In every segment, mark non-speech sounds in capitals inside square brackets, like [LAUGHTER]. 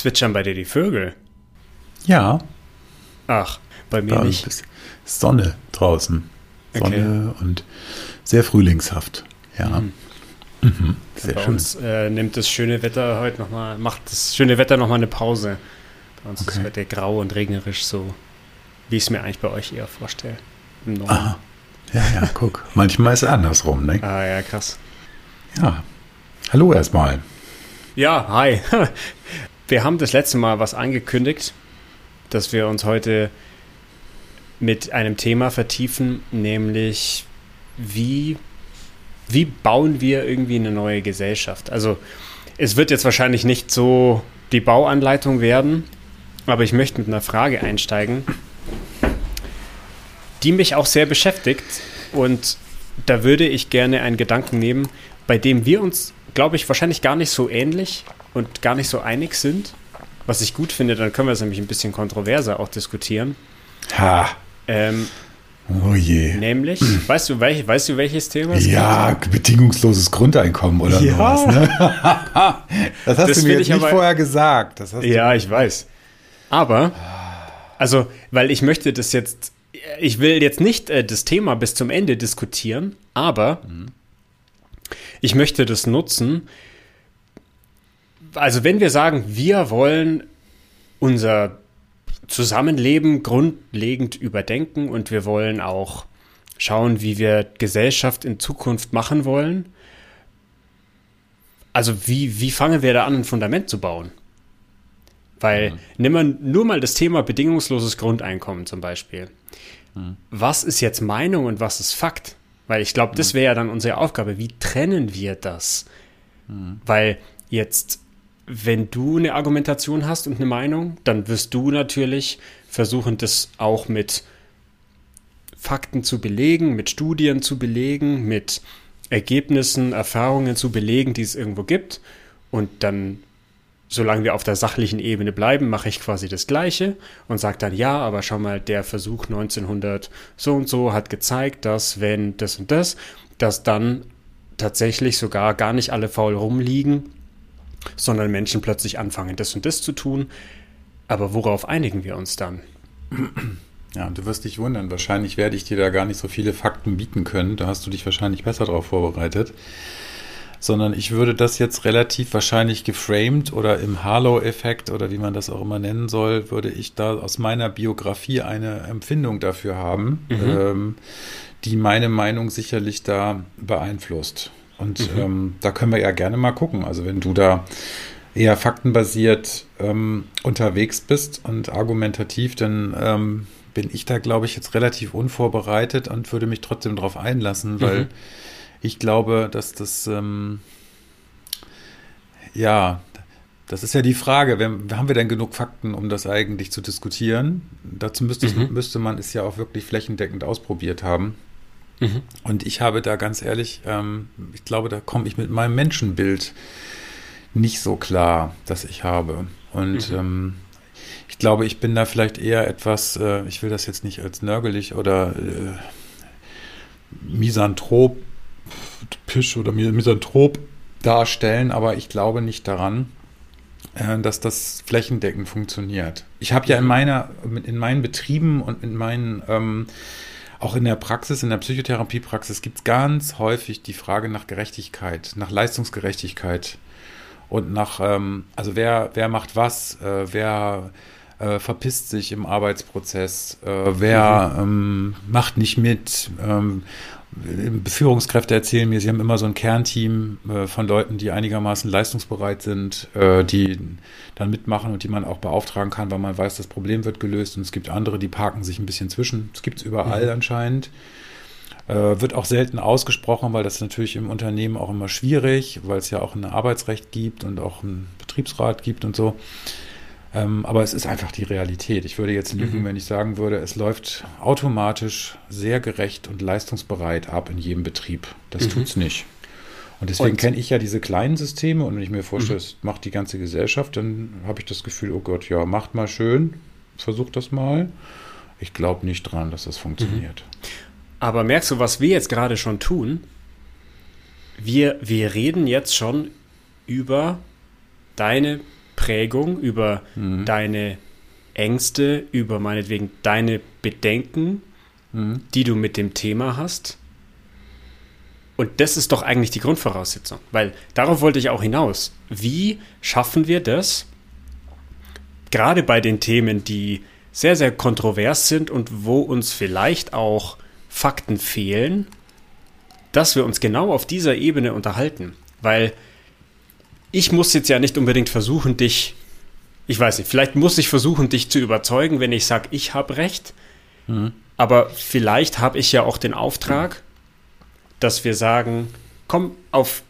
Zwitschern bei dir die Vögel? Ja. Ach, bei mir Da nicht. ist Sonne draußen. Sonne und sehr frühlingshaft. Ja. Mhm. Sehr bei schön. uns äh, nimmt das schöne Wetter heute nochmal, macht das schöne Wetter nochmal eine Pause. Bei uns ist Okay. heute grau und regnerisch, so wie ich es mir eigentlich bei euch eher vorstelle. Im Norden. Aha. Ja, ja, guck. Manchmal ist es andersrum, ne? Ah ja, krass. Ja. Hallo erstmal. Ja, hi. [LAUGHS] Wir haben das letzte Mal was angekündigt, dass wir uns heute mit einem Thema vertiefen, nämlich wie, wie bauen wir irgendwie eine neue Gesellschaft? Also es wird jetzt wahrscheinlich nicht so die Bauanleitung werden, aber ich möchte mit einer Frage einsteigen, die mich auch sehr beschäftigt und da würde ich gerne einen Gedanken nehmen, bei dem wir uns, glaube ich, wahrscheinlich gar nicht so ähnlich und gar nicht so einig sind. Was ich gut finde, dann können wir es nämlich ein bisschen kontroverser auch diskutieren. Ha. Ähm, Oh je. nämlich, weißt du, welch, weißt du, welches Thema es Ja, bedingungsloses Grundeinkommen oder Ja. sowas. Ne? [LAUGHS] das hast Das du mir jetzt ich nicht aber- vorher gesagt. Geht? Ja, ich weiß. Aber, also, weil ich möchte das jetzt, ich will jetzt nicht äh, das Thema bis zum Ende diskutieren, aber ich möchte das nutzen. Also, wenn wir sagen, wir wollen unser Zusammenleben grundlegend überdenken und wir wollen auch schauen, wie wir Gesellschaft in Zukunft machen wollen. Also wie, wie fangen wir da an, ein Fundament zu bauen? Weil nimm mal nur mal das Thema bedingungsloses Grundeinkommen zum Beispiel. Was ist jetzt Meinung und was ist Fakt? Weil ich glaube, das wäre ja dann unsere Aufgabe. Wie trennen wir das? Weil jetzt wenn du eine Argumentation hast und eine Meinung, dann wirst du natürlich versuchen, das auch mit Fakten zu belegen, mit Studien zu belegen, mit Ergebnissen, Erfahrungen zu belegen, die es irgendwo gibt. Und dann, solange wir auf der sachlichen Ebene bleiben, mache ich quasi das Gleiche und sage dann, ja, aber schau mal, der Versuch 1900 so und so hat gezeigt, dass wenn das und das, dass dann tatsächlich sogar gar nicht alle faul rumliegen, sondern Menschen plötzlich anfangen, das und das zu tun. Aber worauf einigen wir uns dann? Ja, du wirst dich wundern. Wahrscheinlich werde ich dir da gar nicht so viele Fakten bieten können. Da hast du dich wahrscheinlich besser darauf vorbereitet. Sondern ich würde das jetzt relativ wahrscheinlich geframed oder im Harlow-Effekt oder wie man das auch immer nennen soll, würde ich da aus meiner Biografie eine Empfindung dafür haben, ähm, die meine Meinung sicherlich da beeinflusst. Und ähm, da können wir ja gerne mal gucken. Also wenn du da eher faktenbasiert ähm, unterwegs bist und argumentativ, dann ähm, bin ich da, glaube ich, jetzt relativ unvorbereitet und würde mich trotzdem darauf einlassen, weil ich glaube, dass das, ähm, ja, das ist ja die Frage, wenn, haben wir denn genug Fakten, um das eigentlich zu diskutieren? Dazu müsste, es- müsste man es ja auch wirklich flächendeckend ausprobiert haben. Und ich habe da ganz ehrlich, ähm, ich glaube, da komme ich mit meinem Menschenbild nicht so klar, das ich habe. Und ähm, ich glaube, ich bin da vielleicht eher etwas, äh, ich will das jetzt nicht als nörgelig oder äh, misanthropisch oder mi- misanthrop darstellen, aber ich glaube nicht daran, äh, dass das flächendeckend funktioniert. Ich habe ja in meiner, in meinen Betrieben und in meinen ähm, auch in der Praxis, in der Psychotherapiepraxis gibt es ganz häufig die Frage nach Gerechtigkeit, nach Leistungsgerechtigkeit und nach, ähm, also wer, wer macht was, äh, wer äh, verpisst sich im Arbeitsprozess, äh, wer ähm, macht nicht mit. Ähm, Führungskräfte erzählen mir, sie haben immer so ein Kernteam äh, von Leuten, die einigermaßen leistungsbereit sind, äh, die dann mitmachen und die man auch beauftragen kann, weil man weiß, das Problem wird gelöst. Und es gibt andere, die parken sich ein bisschen zwischen. Das gibt es überall anscheinend. Äh, wird auch selten ausgesprochen, weil das natürlich im Unternehmen auch immer schwierig, weil es ja auch ein Arbeitsrecht gibt und auch einen Betriebsrat gibt und so. Ähm, aber es ist einfach die Realität. Ich würde jetzt lügen, wenn ich sagen würde, es läuft automatisch sehr gerecht und leistungsbereit ab in jedem Betrieb. Das tut's nicht. Und deswegen kenne ich ja diese kleinen Systeme und wenn ich mir vorstelle, es macht die ganze Gesellschaft, dann habe ich das Gefühl, oh Gott, ja, macht mal schön, versucht das mal. Ich glaube nicht dran, dass das funktioniert. Aber merkst du, was wir jetzt gerade schon tun? Wir, wir reden jetzt schon über deine Prägung, über mhm. deine Ängste, über meinetwegen deine Bedenken, mhm. die du mit dem Thema hast. Und das ist doch eigentlich die Grundvoraussetzung, weil darauf wollte ich auch hinaus. Wie schaffen wir das, gerade bei den Themen, die sehr, sehr kontrovers sind und wo uns vielleicht auch Fakten fehlen, dass wir uns genau auf dieser Ebene unterhalten. Weil ich muss jetzt ja nicht unbedingt versuchen, dich, ich weiß nicht, vielleicht muss ich versuchen, dich zu überzeugen, wenn ich sage, ich habe recht. Mhm. Aber vielleicht habe ich ja auch den Auftrag, dass wir sagen, komm, auf,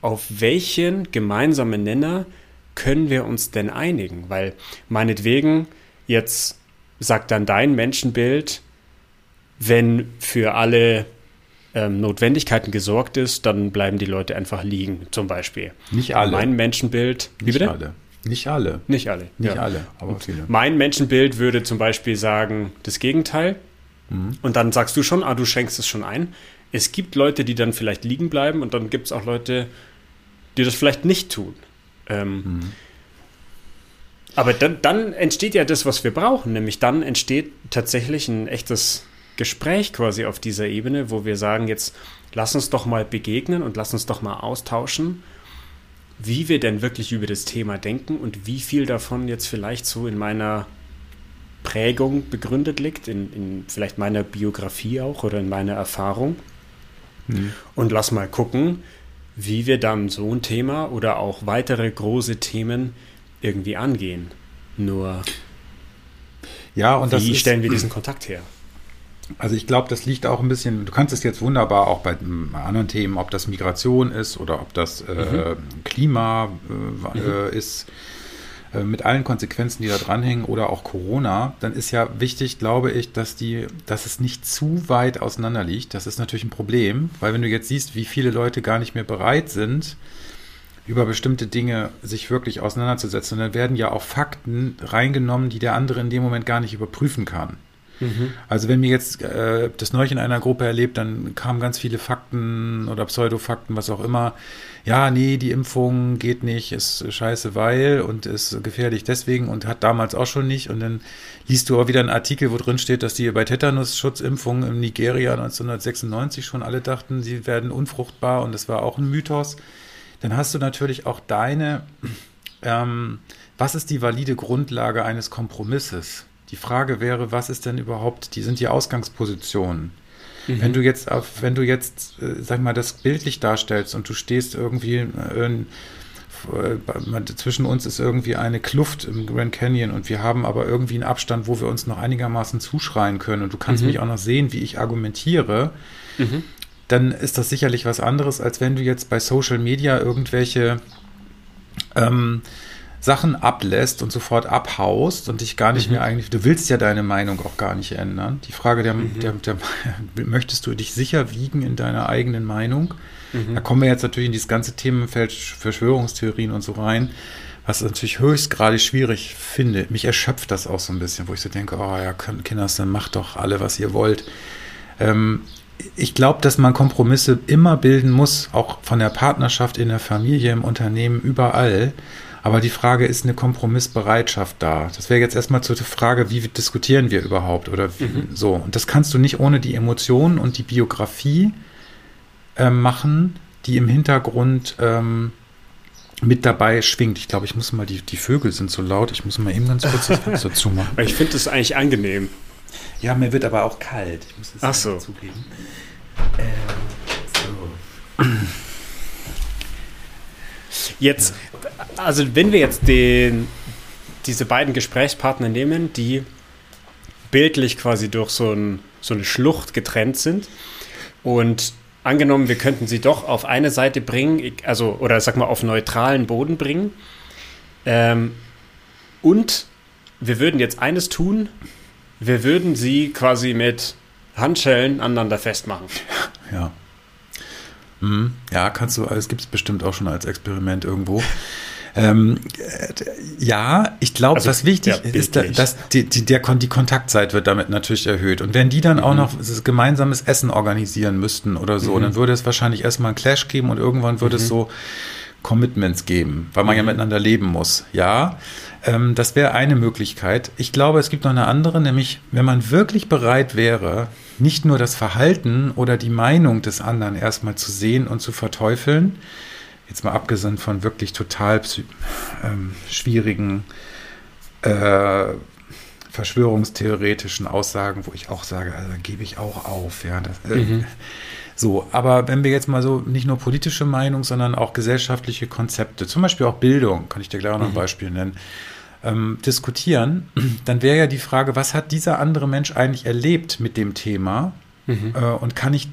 auf welchen gemeinsamen Nenner können wir uns denn einigen? Weil meinetwegen, jetzt sagt dann dein Menschenbild, wenn für alle ähm, Notwendigkeiten gesorgt ist, dann bleiben die Leute einfach liegen, zum Beispiel. Nicht alle. Mein Menschenbild. Wie Nicht bitte? alle. Nicht alle. Nicht alle. Nicht ja. alle, aber viele. Mein Menschenbild würde zum Beispiel sagen, das Gegenteil. Mhm. Und dann sagst du schon, ah, du schenkst es schon ein. Es gibt Leute, die dann vielleicht liegen bleiben und dann gibt es auch Leute, die das vielleicht nicht tun. Ähm, mhm. Aber dann, dann entsteht ja das, was wir brauchen, nämlich dann entsteht tatsächlich ein echtes Gespräch quasi auf dieser Ebene, wo wir sagen, jetzt lass uns doch mal begegnen und lass uns doch mal austauschen, wie wir denn wirklich über das Thema denken und wie viel davon jetzt vielleicht so in meiner Prägung begründet liegt, in, in vielleicht meiner Biografie auch oder in meiner Erfahrung. Mhm. Und lass mal gucken, wie wir dann so ein Thema oder auch weitere große Themen irgendwie angehen. Nur ja, und wie stellen wir diesen Kontakt her? Also ich glaube, das liegt auch ein bisschen, du kannst es jetzt wunderbar auch bei anderen Themen, ob das Migration ist oder ob das äh, mhm. Klima äh, mhm. ist, äh, mit allen Konsequenzen, die da dranhängen, oder auch Corona, dann ist ja wichtig, glaube ich, dass die, dass es nicht zu weit auseinander liegt. Das ist natürlich ein Problem, weil wenn du jetzt siehst, wie viele Leute gar nicht mehr bereit sind, über bestimmte Dinge sich wirklich auseinanderzusetzen, dann werden ja auch Fakten reingenommen, die der andere in dem Moment gar nicht überprüfen kann. Mhm. Also wenn mir jetzt äh, das neulich in einer Gruppe erlebt, dann kamen ganz viele Fakten oder Pseudofakten, was auch immer. Ja, nee, die Impfung geht nicht, ist scheiße, weil und ist gefährlich deswegen und hat damals auch schon nicht. Und dann liest du auch wieder einen Artikel, wo drin steht, dass die bei Tetanus-Schutzimpfungen in Nigeria 1996 schon alle dachten, sie werden unfruchtbar und das war auch ein Mythos. Dann hast du natürlich auch deine, ähm, was ist die valide Grundlage eines Kompromisses? Die Frage wäre, was ist denn überhaupt, die sind die Ausgangspositionen. Mhm. Wenn du jetzt auf, wenn du jetzt, äh, sag mal, das bildlich darstellst und du stehst irgendwie äh, äh, zwischen uns ist irgendwie eine Kluft im Grand Canyon und wir haben aber irgendwie einen Abstand, wo wir uns noch einigermaßen zuschreien können und du kannst mhm. mich auch noch sehen, wie ich argumentiere, mhm. dann ist das sicherlich was anderes, als wenn du jetzt bei Social Media irgendwelche ähm, Sachen ablässt und sofort abhaust und dich gar nicht mhm. mehr eigentlich, du willst ja deine Meinung auch gar nicht ändern. Die Frage der, mhm. der, der, [LAUGHS] möchtest du dich sicher wiegen in deiner eigenen Meinung? Mhm. Da kommen wir jetzt natürlich in dieses ganze Themenfeld Verschwörungstheorien und so rein, was natürlich höchst gerade schwierig finde. Mich erschöpft das auch so ein bisschen, wo ich so denke, oh ja, Kinders, dann macht doch alle, was ihr wollt. Ähm, ich glaube, dass man Kompromisse immer bilden muss, auch von der Partnerschaft in der Familie, im Unternehmen, überall. Aber die Frage ist eine Kompromissbereitschaft da. Das wäre jetzt erstmal zur Frage, wie diskutieren wir überhaupt oder wie, mhm. so. Und das kannst du nicht ohne die Emotionen und die Biografie äh, machen, die im Hintergrund ähm, mit dabei schwingt. Ich glaube, ich muss mal, die, die Vögel sind so laut, ich muss mal eben ganz kurz das Fenster [LAUGHS] zumachen. Ich finde das eigentlich angenehm. Ja, mir wird aber auch kalt. Ich muss das Ach so. zugeben. Ähm, so. Jetzt, also wenn wir jetzt den, diese beiden Gesprächspartner nehmen, die bildlich quasi durch so, ein, so eine Schlucht getrennt sind und angenommen, wir könnten sie doch auf eine Seite bringen, also oder sag mal auf neutralen Boden bringen ähm, und wir würden jetzt eines tun, wir würden sie quasi mit Handschellen aneinander festmachen. Ja. Mhm. Ja, kannst du, es gibt es bestimmt auch schon als Experiment irgendwo. Ähm, äh, ja, ich glaube, also, was wichtig ja, ist, dass die, die, der, die Kontaktzeit wird damit natürlich erhöht. Und wenn die dann mhm. auch noch gemeinsames Essen organisieren müssten oder so, mhm. dann würde es wahrscheinlich erstmal einen Clash geben und irgendwann würde mhm. es so Commitments geben, weil man ja mhm. miteinander leben muss. Ja, ähm, das wäre eine Möglichkeit. Ich glaube, es gibt noch eine andere, nämlich wenn man wirklich bereit wäre, nicht nur das Verhalten oder die Meinung des anderen erstmal zu sehen und zu verteufeln, jetzt mal abgesehen von wirklich total ähm, schwierigen äh, verschwörungstheoretischen Aussagen, wo ich auch sage, also da gebe ich auch auf. Ja, das, äh, mhm. So, aber wenn wir jetzt mal so nicht nur politische Meinung, sondern auch gesellschaftliche Konzepte, zum Beispiel auch Bildung, kann ich dir gleich noch ein mhm. Beispiel nennen, ähm, diskutieren, [CLEARS THROAT] dann wäre ja die Frage, was hat dieser andere Mensch eigentlich erlebt mit dem Thema mhm. äh, und kann ich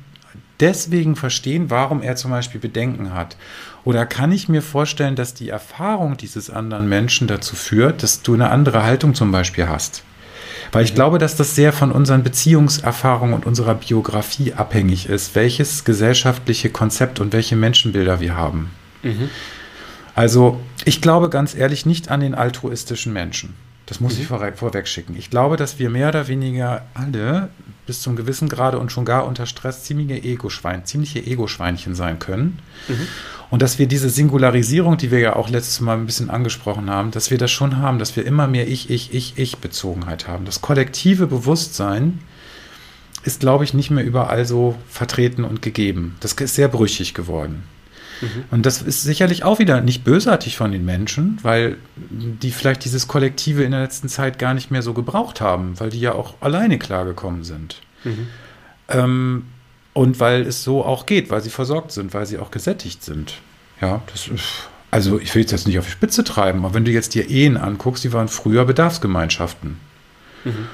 deswegen verstehen, warum er zum Beispiel Bedenken hat? Oder kann ich mir vorstellen, dass die Erfahrung dieses anderen Menschen dazu führt, dass du eine andere Haltung zum Beispiel hast? Weil ich glaube, dass das sehr von unseren Beziehungserfahrungen und unserer Biografie abhängig ist, welches gesellschaftliche Konzept und welche Menschenbilder wir haben. Mhm. Also ich glaube ganz ehrlich nicht an den altruistischen Menschen. Das muss mhm. ich vor, vorweg schicken. Ich glaube, dass wir mehr oder weniger alle bis zum gewissen Grade und schon gar unter Stress ziemliche Ego-Schwein, ziemliche Ego-Schweinchen sein können. Mhm. Und dass wir diese Singularisierung, die wir ja auch letztes Mal ein bisschen angesprochen haben, dass wir das schon haben, dass wir immer mehr Ich, Ich, Ich, Ich-Bezogenheit haben. Das kollektive Bewusstsein ist, glaube ich, nicht mehr überall so vertreten und gegeben. Das ist sehr brüchig geworden. Mhm. Und das ist sicherlich auch wieder nicht bösartig von den Menschen, weil die vielleicht dieses Kollektive in der letzten Zeit gar nicht mehr so gebraucht haben, weil die ja auch alleine klargekommen sind. Mhm. Ähm, und weil es so auch geht, weil sie versorgt sind, weil sie auch gesättigt sind. Ja, das ist, also ich will jetzt das nicht auf die Spitze treiben, aber wenn du jetzt dir Ehen anguckst, die waren früher Bedarfsgemeinschaften. Mhm.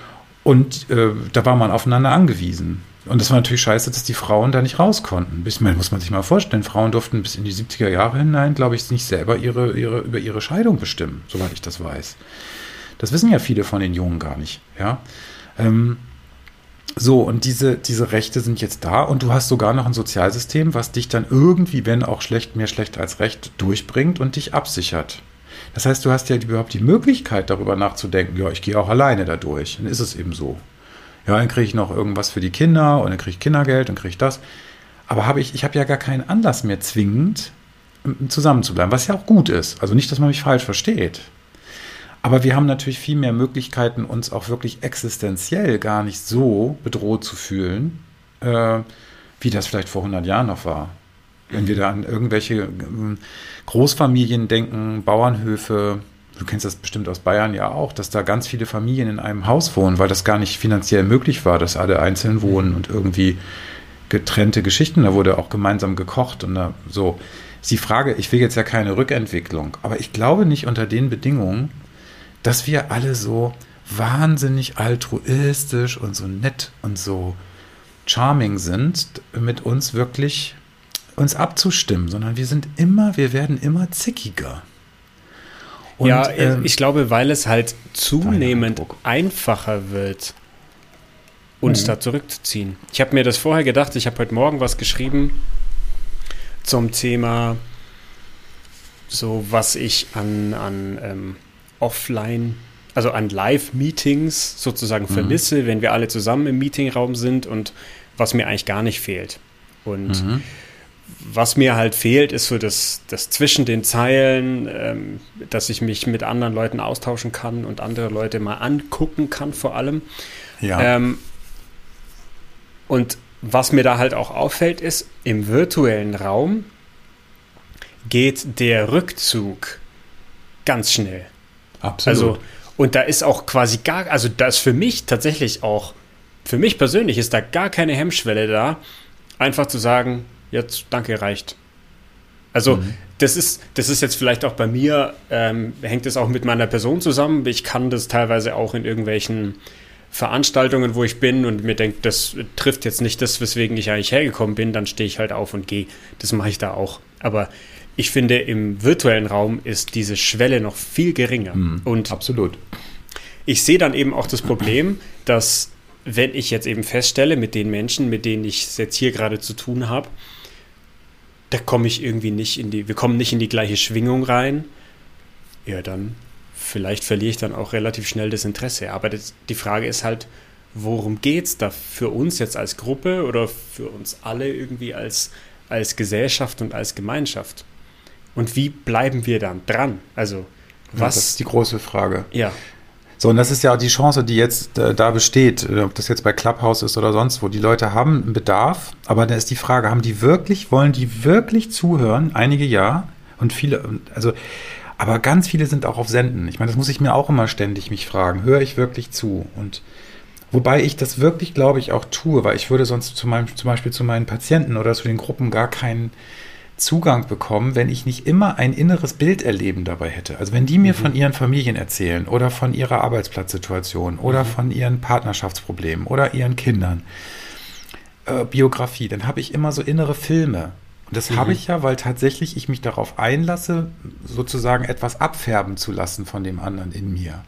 Und äh, da war man aufeinander angewiesen. Und das war natürlich scheiße, dass die Frauen da nicht raus konnten. Bis, muss man sich mal vorstellen, Frauen durften bis in die 70er Jahre hinein, glaube ich, nicht selber ihre, ihre, über ihre Scheidung bestimmen, soweit ich das weiß. Das wissen ja viele von den Jungen gar nicht. Ja. Ähm, so, und diese, diese Rechte sind jetzt da und du hast sogar noch ein Sozialsystem, was dich dann irgendwie, wenn auch schlecht, mehr schlecht als recht, durchbringt und dich absichert. Das heißt, du hast ja überhaupt die Möglichkeit, darüber nachzudenken, ja, ich gehe auch alleine da durch. Dann ist es eben so. Ja, dann kriege ich noch irgendwas für die Kinder und dann kriege ich Kindergeld und kriege ich das. Aber habe ich, ich habe ja gar keinen Anlass mehr zwingend, zusammen zu bleiben, was ja auch gut ist. Also nicht, dass man mich falsch versteht. Aber wir haben natürlich viel mehr Möglichkeiten, uns auch wirklich existenziell gar nicht so bedroht zu fühlen, äh, wie das vielleicht vor 100 Jahren noch war. Wenn wir da an irgendwelche ähm, Großfamilien denken, Bauernhöfe, du kennst das bestimmt aus Bayern ja auch, dass da ganz viele Familien in einem Haus wohnen, weil das gar nicht finanziell möglich war, dass alle einzeln wohnen und irgendwie getrennte Geschichten, da wurde auch gemeinsam gekocht und da so. Ist die Frage, ich will jetzt ja keine Rückentwicklung, aber ich glaube nicht unter den Bedingungen, dass wir alle so wahnsinnig altruistisch und so nett und so charming sind, mit uns wirklich uns abzustimmen, sondern wir sind immer, wir werden immer zickiger. Und, ja, ähm, ich glaube, weil es halt zunehmend einfacher wird, uns mhm. da zurückzuziehen. Ich habe mir das vorher gedacht, ich habe heute Morgen was geschrieben zum Thema, so was ich an, an ähm, offline, also an Live-Meetings sozusagen mhm. vermisse, wenn wir alle zusammen im Meetingraum sind und was mir eigentlich gar nicht fehlt. Und mhm. was mir halt fehlt, ist so das, das zwischen den Zeilen, ähm, dass ich mich mit anderen Leuten austauschen kann und andere Leute mal angucken kann, vor allem. Ja. Ähm, und was mir da halt auch auffällt, ist, im virtuellen Raum geht der Rückzug ganz schnell. Absolut. Also, und da ist auch quasi gar, also da ist für mich tatsächlich auch, für mich persönlich ist da gar keine Hemmschwelle da, einfach zu sagen, jetzt danke, reicht. Also mhm. das ist, das ist jetzt vielleicht auch bei mir, ähm, hängt es auch mit meiner Person zusammen. Ich kann das teilweise auch in irgendwelchen Veranstaltungen, wo ich bin und mir denke, das trifft jetzt nicht das, weswegen ich eigentlich hergekommen bin, dann stehe ich halt auf und gehe. Das mache ich da auch. Aber ich finde, im virtuellen Raum ist diese Schwelle noch viel geringer. Mhm, und absolut. Ich sehe dann eben auch das Problem, dass wenn ich jetzt eben feststelle, mit den Menschen, mit denen ich es jetzt hier gerade zu tun habe, da komme ich irgendwie nicht in die, wir kommen nicht in die gleiche Schwingung rein, ja, dann vielleicht verliere ich dann auch relativ schnell das Interesse. Aber das, die Frage ist halt, worum geht es da für uns jetzt als Gruppe oder für uns alle irgendwie als, als Gesellschaft und als Gemeinschaft? Und wie bleiben wir dann dran? Also, was. Ja, das ist die große Frage. Ja. So, und das ist ja auch die Chance, die jetzt äh, da besteht, äh, ob das jetzt bei Clubhouse ist oder sonst wo. Die Leute haben einen Bedarf, aber dann ist die Frage, haben die wirklich, wollen die wirklich zuhören? Einige ja und viele, also, aber ganz viele sind auch auf Senden. Ich meine, das muss ich mir auch immer ständig mich fragen. Höre ich wirklich zu? Und wobei ich das wirklich, glaube ich, auch tue, weil ich würde sonst zu meinem, zum Beispiel zu meinen Patienten oder zu den Gruppen gar keinen Zugang bekommen, wenn ich nicht immer ein inneres Bild erleben dabei hätte. Also wenn die mir mhm. von ihren Familien erzählen oder von ihrer Arbeitsplatzsituation oder mhm. von ihren Partnerschaftsproblemen oder ihren Kindern, äh, Biografie, dann habe ich immer so innere Filme. Und das mhm. habe ich ja, weil tatsächlich ich mich darauf einlasse, sozusagen etwas abfärben zu lassen von dem anderen in mir.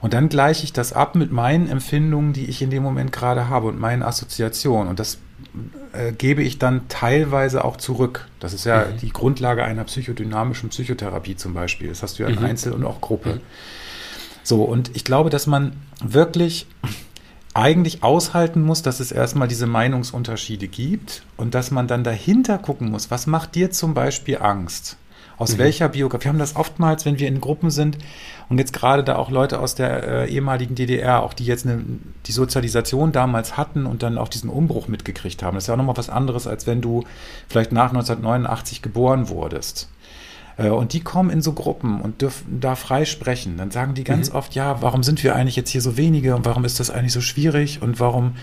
Und dann gleiche ich das ab mit meinen Empfindungen, die ich in dem Moment gerade habe und meinen Assoziationen. Und das äh, gebe ich dann teilweise auch zurück. Das ist ja mhm. die Grundlage einer psychodynamischen Psychotherapie zum Beispiel. Das hast du ja in mhm. Einzel- und auch Gruppe. Mhm. So, und ich glaube, dass man wirklich eigentlich aushalten muss, dass es erstmal diese Meinungsunterschiede gibt und dass man dann dahinter gucken muss, was macht dir zum Beispiel Angst? Aus mhm. welcher Biografie? Wir haben das oftmals, wenn wir in Gruppen sind und jetzt gerade da auch Leute aus der äh, ehemaligen DDR, auch die jetzt eine, die Sozialisation damals hatten und dann auch diesen Umbruch mitgekriegt haben. Das ist ja auch nochmal was anderes, als wenn du vielleicht nach 1989 geboren wurdest. Äh, und die kommen in so Gruppen und dürfen da frei sprechen. Dann sagen die ganz mhm. oft, ja, warum sind wir eigentlich jetzt hier so wenige und warum ist das eigentlich so schwierig und warum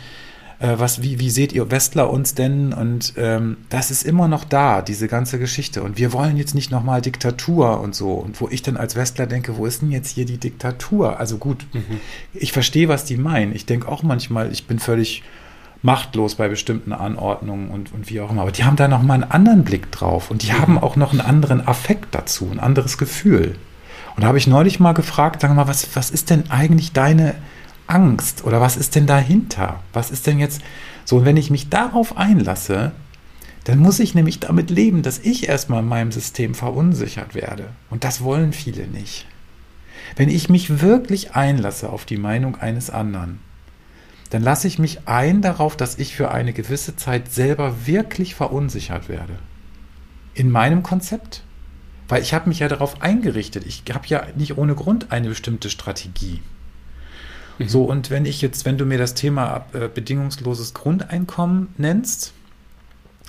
äh, was, wie, wie seht ihr Westler uns denn? Und ähm, das ist immer noch da, diese ganze Geschichte. Und wir wollen jetzt nicht nochmal Diktatur und so. Und wo ich dann als Westler denke, wo ist denn jetzt hier die Diktatur? Also gut, mhm. ich verstehe, was die meinen. Ich denke auch manchmal, ich bin völlig machtlos bei bestimmten Anordnungen und, und wie auch immer. Aber die haben da nochmal einen anderen Blick drauf und die mhm. haben auch noch einen anderen Affekt dazu, ein anderes Gefühl. Und da habe ich neulich mal gefragt, sag mal, was, was ist denn eigentlich deine Angst oder was ist denn dahinter? Was ist denn jetzt so? Und wenn ich mich darauf einlasse, dann muss ich nämlich damit leben, dass ich erstmal in meinem System verunsichert werde. Und das wollen viele nicht. Wenn ich mich wirklich einlasse auf die Meinung eines anderen, dann lasse ich mich ein darauf, dass ich für eine gewisse Zeit selber wirklich verunsichert werde. In meinem Konzept. Weil ich habe mich ja darauf eingerichtet. Ich habe ja nicht ohne Grund eine bestimmte Strategie. Mhm. So, und wenn ich jetzt, wenn du mir das Thema äh, bedingungsloses Grundeinkommen nennst,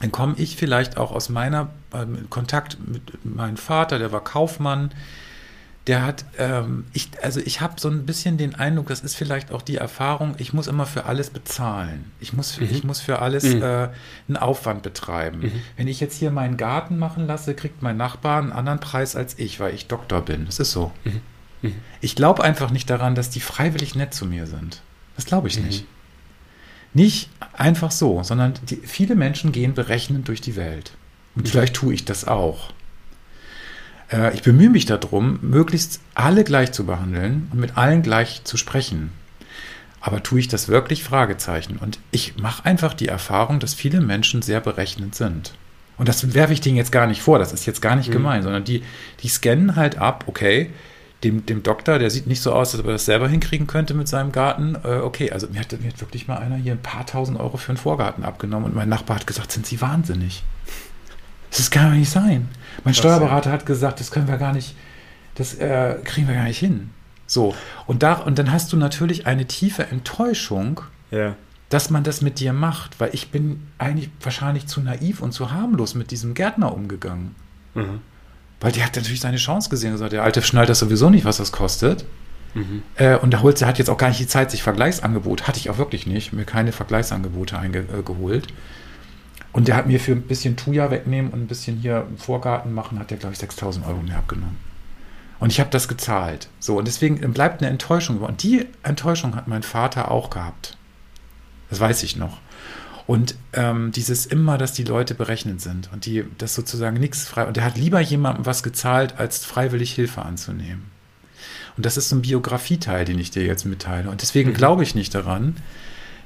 dann komme ich vielleicht auch aus meiner äh, Kontakt mit meinem Vater, der war Kaufmann, der hat, ähm, ich, also ich habe so ein bisschen den Eindruck, das ist vielleicht auch die Erfahrung, ich muss immer für alles bezahlen. Ich muss, mhm. ich muss für alles mhm. äh, einen Aufwand betreiben. Mhm. Wenn ich jetzt hier meinen Garten machen lasse, kriegt mein Nachbar einen anderen Preis als ich, weil ich Doktor bin. Das ist so. Mhm. Mhm. Ich glaube einfach nicht daran, dass die freiwillig nett zu mir sind. Das glaube ich mhm. nicht. Nicht einfach so, sondern die, viele Menschen gehen berechnend durch die Welt. Und mhm. vielleicht tue ich das auch. Äh, ich bemühe mich darum, möglichst alle gleich zu behandeln und mit allen gleich zu sprechen. Aber tue ich das wirklich? Fragezeichen. Und ich mache einfach die Erfahrung, dass viele Menschen sehr berechnend sind. Und das werfe ich denen jetzt gar nicht vor, das ist jetzt gar nicht mhm. gemein, sondern die, die scannen halt ab, okay, dem, dem Doktor, der sieht nicht so aus, als ob er das selber hinkriegen könnte mit seinem Garten. Äh, okay, also mir hat, mir hat wirklich mal einer hier ein paar tausend Euro für einen Vorgarten abgenommen und mein Nachbar hat gesagt, sind Sie wahnsinnig? Das kann doch nicht sein. Mein Steuerberater hat gesagt, das können wir gar nicht, das äh, kriegen wir gar nicht hin. So, und, da, und dann hast du natürlich eine tiefe Enttäuschung, ja. dass man das mit dir macht, weil ich bin eigentlich wahrscheinlich zu naiv und zu harmlos mit diesem Gärtner umgegangen. Mhm. Weil die hat natürlich seine Chance gesehen und gesagt, der Alte schnallt das sowieso nicht, was das kostet. Mhm. Äh, und der holt, der hat jetzt auch gar nicht die Zeit, sich Vergleichsangebote, hatte ich auch wirklich nicht, mir keine Vergleichsangebote eingeholt. Äh, und der hat mir für ein bisschen Tuja wegnehmen und ein bisschen hier im Vorgarten machen, hat der, glaube ich, 6000 Euro mehr abgenommen. Und ich habe das gezahlt. So, und deswegen bleibt eine Enttäuschung. Und die Enttäuschung hat mein Vater auch gehabt. Das weiß ich noch. Und ähm, dieses immer, dass die Leute berechnet sind und die das sozusagen nichts frei. Und er hat lieber jemandem was gezahlt, als freiwillig Hilfe anzunehmen. Und das ist so ein Biografieteil, den ich dir jetzt mitteile. Und deswegen mhm. glaube ich nicht daran,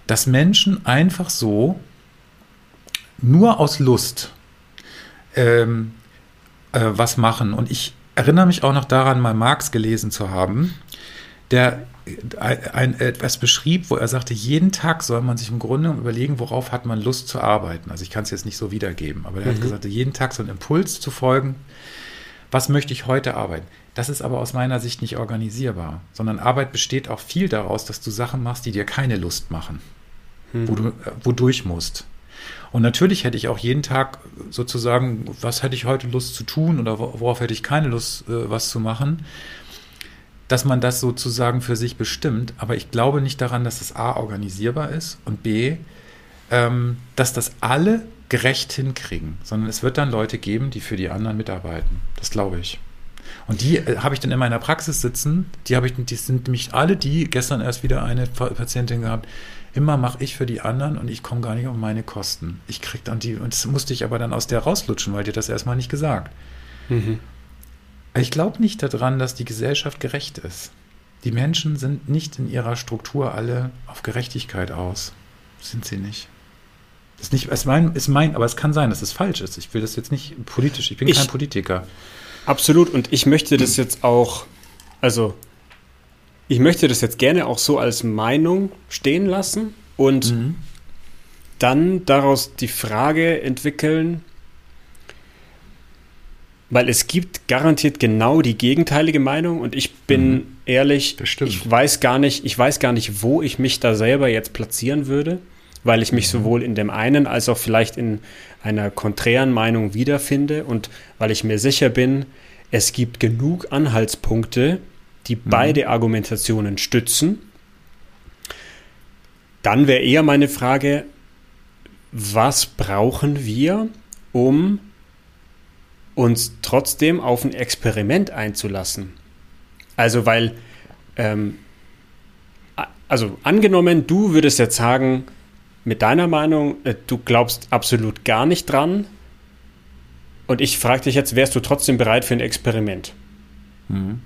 dass Menschen einfach so nur aus Lust ähm, äh, was machen. Und ich erinnere mich auch noch daran, mal Marx gelesen zu haben, der ein, etwas beschrieb, wo er sagte, jeden Tag soll man sich im Grunde überlegen, worauf hat man Lust zu arbeiten. Also ich kann es jetzt nicht so wiedergeben, aber er mhm. hat gesagt, jeden Tag so einen Impuls zu folgen, was möchte ich heute arbeiten. Das ist aber aus meiner Sicht nicht organisierbar, sondern Arbeit besteht auch viel daraus, dass du Sachen machst, die dir keine Lust machen, mhm. wo du, wodurch musst. Und natürlich hätte ich auch jeden Tag sozusagen, was hätte ich heute Lust zu tun oder worauf hätte ich keine Lust, äh, was zu machen dass man das sozusagen für sich bestimmt. Aber ich glaube nicht daran, dass es A organisierbar ist und B, ähm, dass das alle gerecht hinkriegen, sondern es wird dann Leute geben, die für die anderen mitarbeiten. Das glaube ich. Und die äh, habe ich dann in meiner Praxis sitzen. Die ich, die sind nämlich alle die. Gestern erst wieder eine Patientin gehabt. Immer mache ich für die anderen und ich komme gar nicht auf meine Kosten. Ich kriege dann die und das musste ich aber dann aus der rauslutschen, weil dir das erstmal nicht gesagt. Mhm. Ich glaube nicht daran, dass die Gesellschaft gerecht ist. Die Menschen sind nicht in ihrer Struktur alle auf Gerechtigkeit aus. Sind sie nicht. Ist nicht, ist mein, ist mein, aber es kann sein, dass es falsch ist. Ich will das jetzt nicht politisch, ich bin ich, kein Politiker. Absolut, und ich möchte das jetzt auch, also ich möchte das jetzt gerne auch so als Meinung stehen lassen und mhm. dann daraus die Frage entwickeln, weil es gibt garantiert genau die gegenteilige Meinung und ich bin mhm. ehrlich, ich weiß gar nicht, ich weiß gar nicht, wo ich mich da selber jetzt platzieren würde, weil ich mich mhm. sowohl in dem einen als auch vielleicht in einer konträren Meinung wiederfinde und weil ich mir sicher bin, es gibt genug Anhaltspunkte, die mhm. beide Argumentationen stützen. Dann wäre eher meine Frage, was brauchen wir, um uns trotzdem auf ein Experiment einzulassen. Also, weil, ähm, also angenommen, du würdest jetzt sagen, mit deiner Meinung, äh, du glaubst absolut gar nicht dran. Und ich frage dich jetzt, wärst du trotzdem bereit für ein Experiment? Mhm.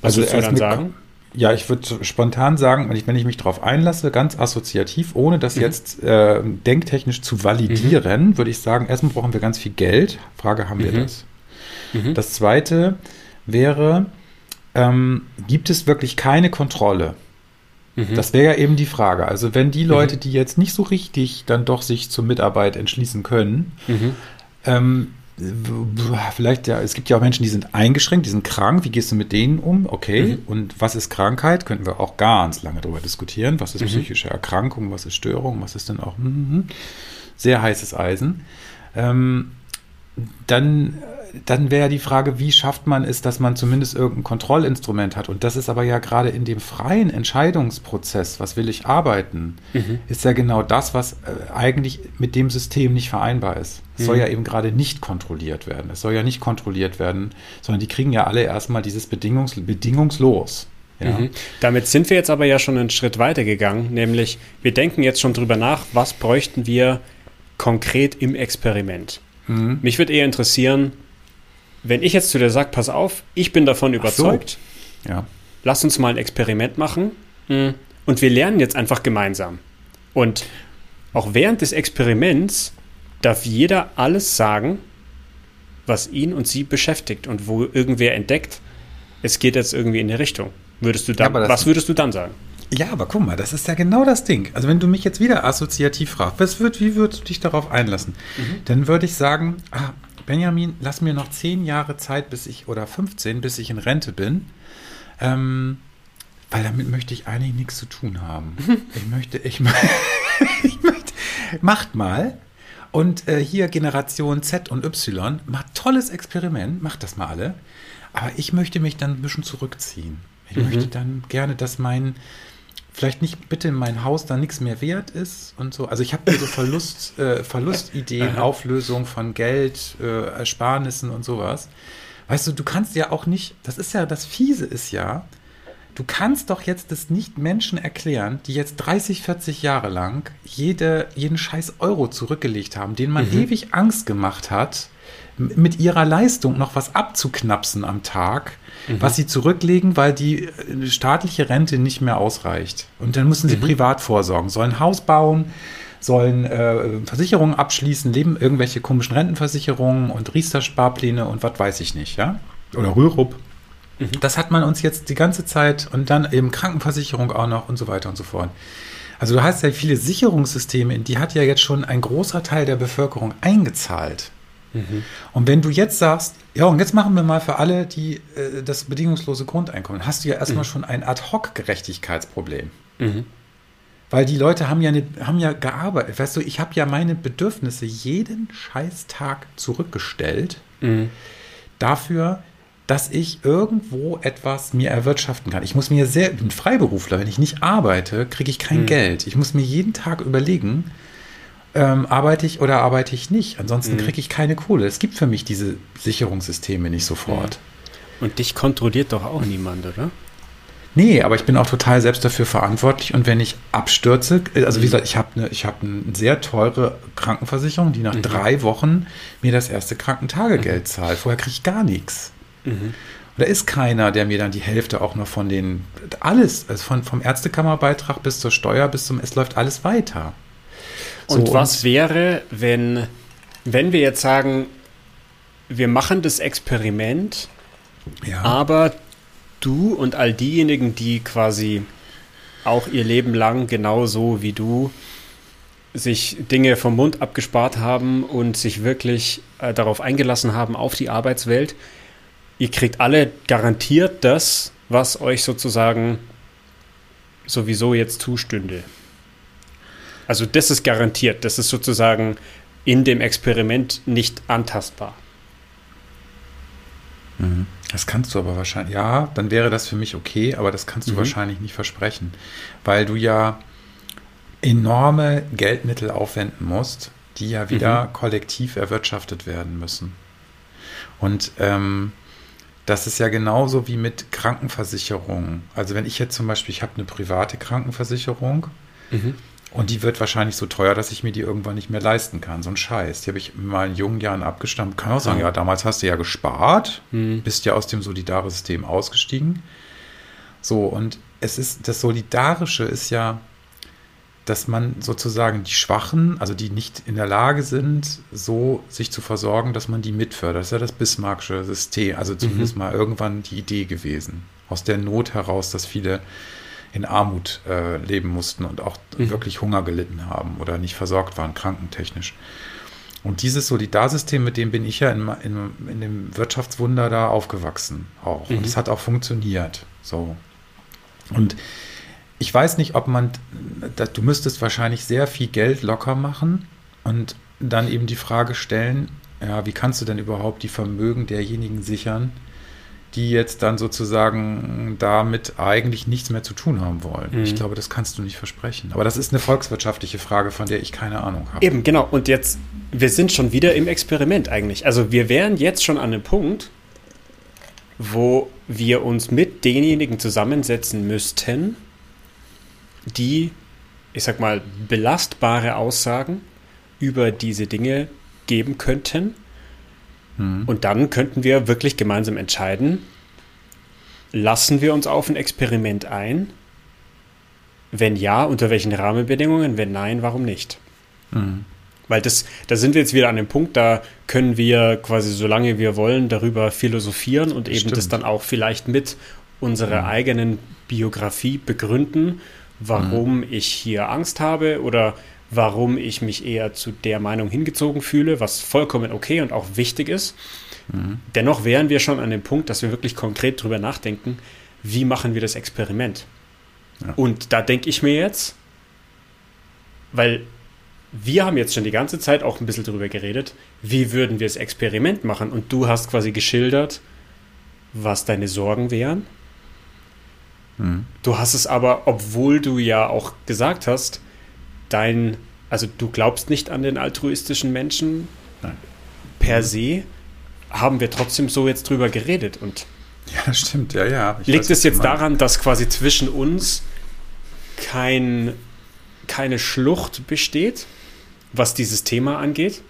Was also würdest du dann sagen? Ja, ich würde spontan sagen, wenn ich, wenn ich mich darauf einlasse, ganz assoziativ, ohne das mhm. jetzt äh, denktechnisch zu validieren, mhm. würde ich sagen, erstmal brauchen wir ganz viel Geld. Frage, haben wir mhm. das? Mhm. Das zweite wäre, ähm, gibt es wirklich keine Kontrolle? Mhm. Das wäre ja eben die Frage. Also wenn die Leute, mhm. die jetzt nicht so richtig dann doch sich zur Mitarbeit entschließen können, ähm, vielleicht ja, es gibt ja auch Menschen, die sind eingeschränkt, die sind krank. Wie gehst du mit denen um? Okay. Mhm. Und was ist Krankheit? Könnten wir auch ganz lange darüber diskutieren. Was ist mhm. psychische Erkrankung? Was ist Störung? Was ist denn auch mhm. sehr heißes Eisen? Ähm, dann dann wäre die Frage, wie schafft man es, dass man zumindest irgendein Kontrollinstrument hat? Und das ist aber ja gerade in dem freien Entscheidungsprozess, was will ich arbeiten, mhm. ist ja genau das, was äh, eigentlich mit dem System nicht vereinbar ist. Es mhm. soll ja eben gerade nicht kontrolliert werden. Es soll ja nicht kontrolliert werden, sondern die kriegen ja alle erstmal dieses Bedingungs bedingungslos. Ja. Mhm. Damit sind wir jetzt aber ja schon einen Schritt weiter gegangen, nämlich wir denken jetzt schon drüber nach, was bräuchten wir konkret im Experiment. Mhm. Mich würde eher interessieren, wenn ich jetzt zu dir sage, pass auf, ich bin davon überzeugt, so. ja. lass uns mal ein Experiment machen hm, und wir lernen jetzt einfach gemeinsam. Und auch während des Experiments darf jeder alles sagen, was ihn und sie beschäftigt und wo irgendwer entdeckt, es geht jetzt irgendwie in die Richtung. Würdest du dann, ja, was würdest du dann sagen? Ja, aber guck mal, das ist ja genau das Ding. Also wenn du mich jetzt wieder assoziativ fragst, was wird, wie würdest du dich darauf einlassen? Mhm. Dann würde ich sagen, ah, Benjamin, lass mir noch zehn Jahre Zeit, bis ich, oder 15, bis ich in Rente bin. Ähm, weil damit möchte ich eigentlich nichts zu tun haben. [LAUGHS] Ich möchte, ich, [LAUGHS] ich möchte, macht mal. Und äh, hier Generation Z und Y, macht tolles Experiment, macht das mal alle. Aber ich möchte mich dann ein bisschen zurückziehen. Ich mhm. möchte dann gerne, dass mein, vielleicht nicht bitte mein Haus da nichts mehr wert ist und so. Also ich habe so Verlust, [LAUGHS] äh, Verlustideen, Auflösung von Geld, äh, Ersparnissen und sowas. Weißt du, du kannst ja auch nicht, das ist ja, das Fiese ist ja, du kannst doch jetzt das nicht Menschen erklären, die jetzt 30, 40 Jahre lang jede, jeden scheiß Euro zurückgelegt haben, denen man mhm. ewig Angst gemacht hat, mit ihrer Leistung noch was abzuknapsen am Tag mhm. was sie zurücklegen, weil die äh, staatliche Rente nicht mehr ausreicht. Und dann müssen sie mhm. privat vorsorgen, sollen Haus bauen, sollen äh, Versicherungen abschließen, leben irgendwelche komischen Rentenversicherungen und Riester-Sparpläne und was weiß ich nicht, ja? Oder Rürup. Mhm. Das hat man uns jetzt die ganze Zeit und dann eben Krankenversicherung auch noch und so weiter und so fort. Also du hast ja viele Sicherungssysteme, in die hat ja jetzt schon ein großer Teil der Bevölkerung eingezahlt. Mhm. Und wenn du jetzt sagst, ja, und jetzt machen wir mal für alle die, äh, das bedingungslose Grundeinkommen, hast du ja erstmal mhm. schon ein Ad-Hoc-Gerechtigkeitsproblem. Mhm. Weil die Leute haben ja, eine, haben ja gearbeitet. Weißt du, ich habe ja meine Bedürfnisse jeden Scheißtag zurückgestellt mhm. dafür, dass ich irgendwo etwas mir erwirtschaften kann. Ich muss mir sehr, ich bin Freiberufler, wenn ich nicht arbeite, kriege ich kein mhm. Geld. Ich muss mir jeden Tag überlegen, ähm, arbeite ich oder arbeite ich nicht. Ansonsten mhm. kriege ich keine Kohle. Es gibt für mich diese Sicherungssysteme nicht sofort. Mhm. Und dich kontrolliert doch auch niemand, oder? Nee, aber ich bin auch total selbst dafür verantwortlich. Und wenn ich abstürze, also wie mhm. gesagt, ich habe eine hab eine sehr teure Krankenversicherung, die nach mhm. drei Wochen mir das erste Krankentagegeld mhm. zahlt. Vorher kriege ich gar nichts. Mhm. da ist keiner, der mir dann die Hälfte auch noch von den, alles, also von, vom Ärztekammerbeitrag bis zur Steuer, bis zum, es läuft alles weiter. So, und was und, wäre, wenn, wenn wir jetzt sagen, wir machen das Experiment, ja. aber du und all diejenigen, die quasi auch ihr Leben lang genauso wie du sich Dinge vom Mund abgespart haben und sich wirklich äh, darauf eingelassen haben auf die Arbeitswelt, ihr kriegt alle garantiert das, was euch sozusagen sowieso jetzt zustünde. Also das ist garantiert, das ist sozusagen in dem Experiment nicht antastbar. Mhm. Das kannst du aber wahrscheinlich, ja, dann wäre das für mich okay, aber das kannst du mhm. wahrscheinlich nicht versprechen, weil du ja enorme Geldmittel aufwenden musst, die ja wieder mhm. kollektiv erwirtschaftet werden müssen. Und ähm, das ist ja genauso wie mit Krankenversicherungen. Also wenn ich jetzt zum Beispiel, ich habe eine private Krankenversicherung mhm. Und die wird wahrscheinlich so teuer, dass ich mir die irgendwann nicht mehr leisten kann. So ein Scheiß. Die habe ich in meinen jungen Jahren abgestammt. Kann auch sagen, ja, damals hast du ja gespart, mhm. bist ja aus dem Solidare-System ausgestiegen. So, und es ist, das Solidarische ist ja, dass man sozusagen die Schwachen, also die nicht in der Lage sind, so sich zu versorgen, dass man die mitfördert. Das ist ja das Bismarckische System, also zumindest mhm. mal irgendwann die Idee gewesen. Aus der Not heraus, dass viele in Armut äh, leben mussten und auch mhm. wirklich Hunger gelitten haben oder nicht versorgt waren, krankentechnisch. Und dieses Solidarsystem, mit dem bin ich ja in, in, in dem Wirtschaftswunder da aufgewachsen auch. Mhm. Und es hat auch funktioniert. So. Und ich weiß nicht, ob man, du müsstest wahrscheinlich sehr viel Geld locker machen und dann eben die Frage stellen, ja, wie kannst du denn überhaupt die Vermögen derjenigen sichern, die jetzt dann sozusagen damit eigentlich nichts mehr zu tun haben wollen. Mhm. Ich glaube, das kannst du nicht versprechen. Aber das ist eine volkswirtschaftliche Frage, von der ich keine Ahnung habe. Eben, genau. Und jetzt, wir sind schon wieder im Experiment eigentlich. Also wir wären jetzt schon an einem Punkt, wo wir uns mit denjenigen zusammensetzen müssten, die, ich sag mal, belastbare Aussagen über diese Dinge geben könnten. Mhm. Und dann könnten wir wirklich gemeinsam entscheiden, lassen wir uns auf ein Experiment ein? Wenn ja, unter welchen Rahmenbedingungen? Wenn nein, warum nicht? Mhm. Weil das, da sind wir jetzt wieder an dem Punkt, da können wir quasi, solange wir wollen, darüber philosophieren und eben Stimmt. das dann auch vielleicht mit unserer mhm. eigenen Biografie begründen warum mhm. ich hier Angst habe oder warum ich mich eher zu der Meinung hingezogen fühle, was vollkommen okay und auch wichtig ist. Mhm. Dennoch wären wir schon an dem Punkt, dass wir wirklich konkret drüber nachdenken, wie machen wir das Experiment. Ja. Und da denke ich mir jetzt, weil wir haben jetzt schon die ganze Zeit auch ein bisschen drüber geredet, wie würden wir das Experiment machen? Und du hast quasi geschildert, was deine Sorgen wären. Du hast es aber, obwohl du ja auch gesagt hast, dein, also du glaubst nicht an den altruistischen Menschen Nein. per se, haben wir trotzdem so jetzt drüber geredet. Und ja, stimmt, ja, ja. Ich liegt es jetzt daran, dass quasi zwischen uns kein, keine Schlucht besteht, was dieses Thema angeht?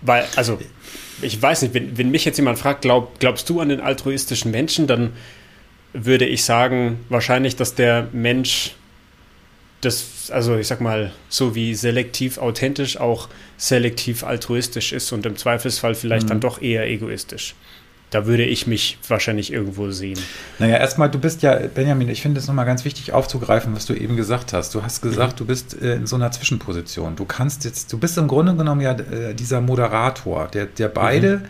Weil, also, ich weiß nicht, wenn, wenn mich jetzt jemand fragt, glaub, glaubst du an den altruistischen Menschen, dann würde ich sagen, wahrscheinlich, dass der Mensch das, also ich sag mal, so wie selektiv authentisch auch selektiv altruistisch ist und im Zweifelsfall vielleicht mhm. dann doch eher egoistisch. da würde ich mich wahrscheinlich irgendwo sehen. Naja, erstmal, du bist ja, Benjamin, ich finde es nochmal ganz wichtig aufzugreifen, was du eben gesagt hast. Du hast gesagt, mhm. du bist äh, in so einer Zwischenposition. Du kannst jetzt, du bist im Grunde genommen ja äh, dieser Moderator, der, der beide, mhm.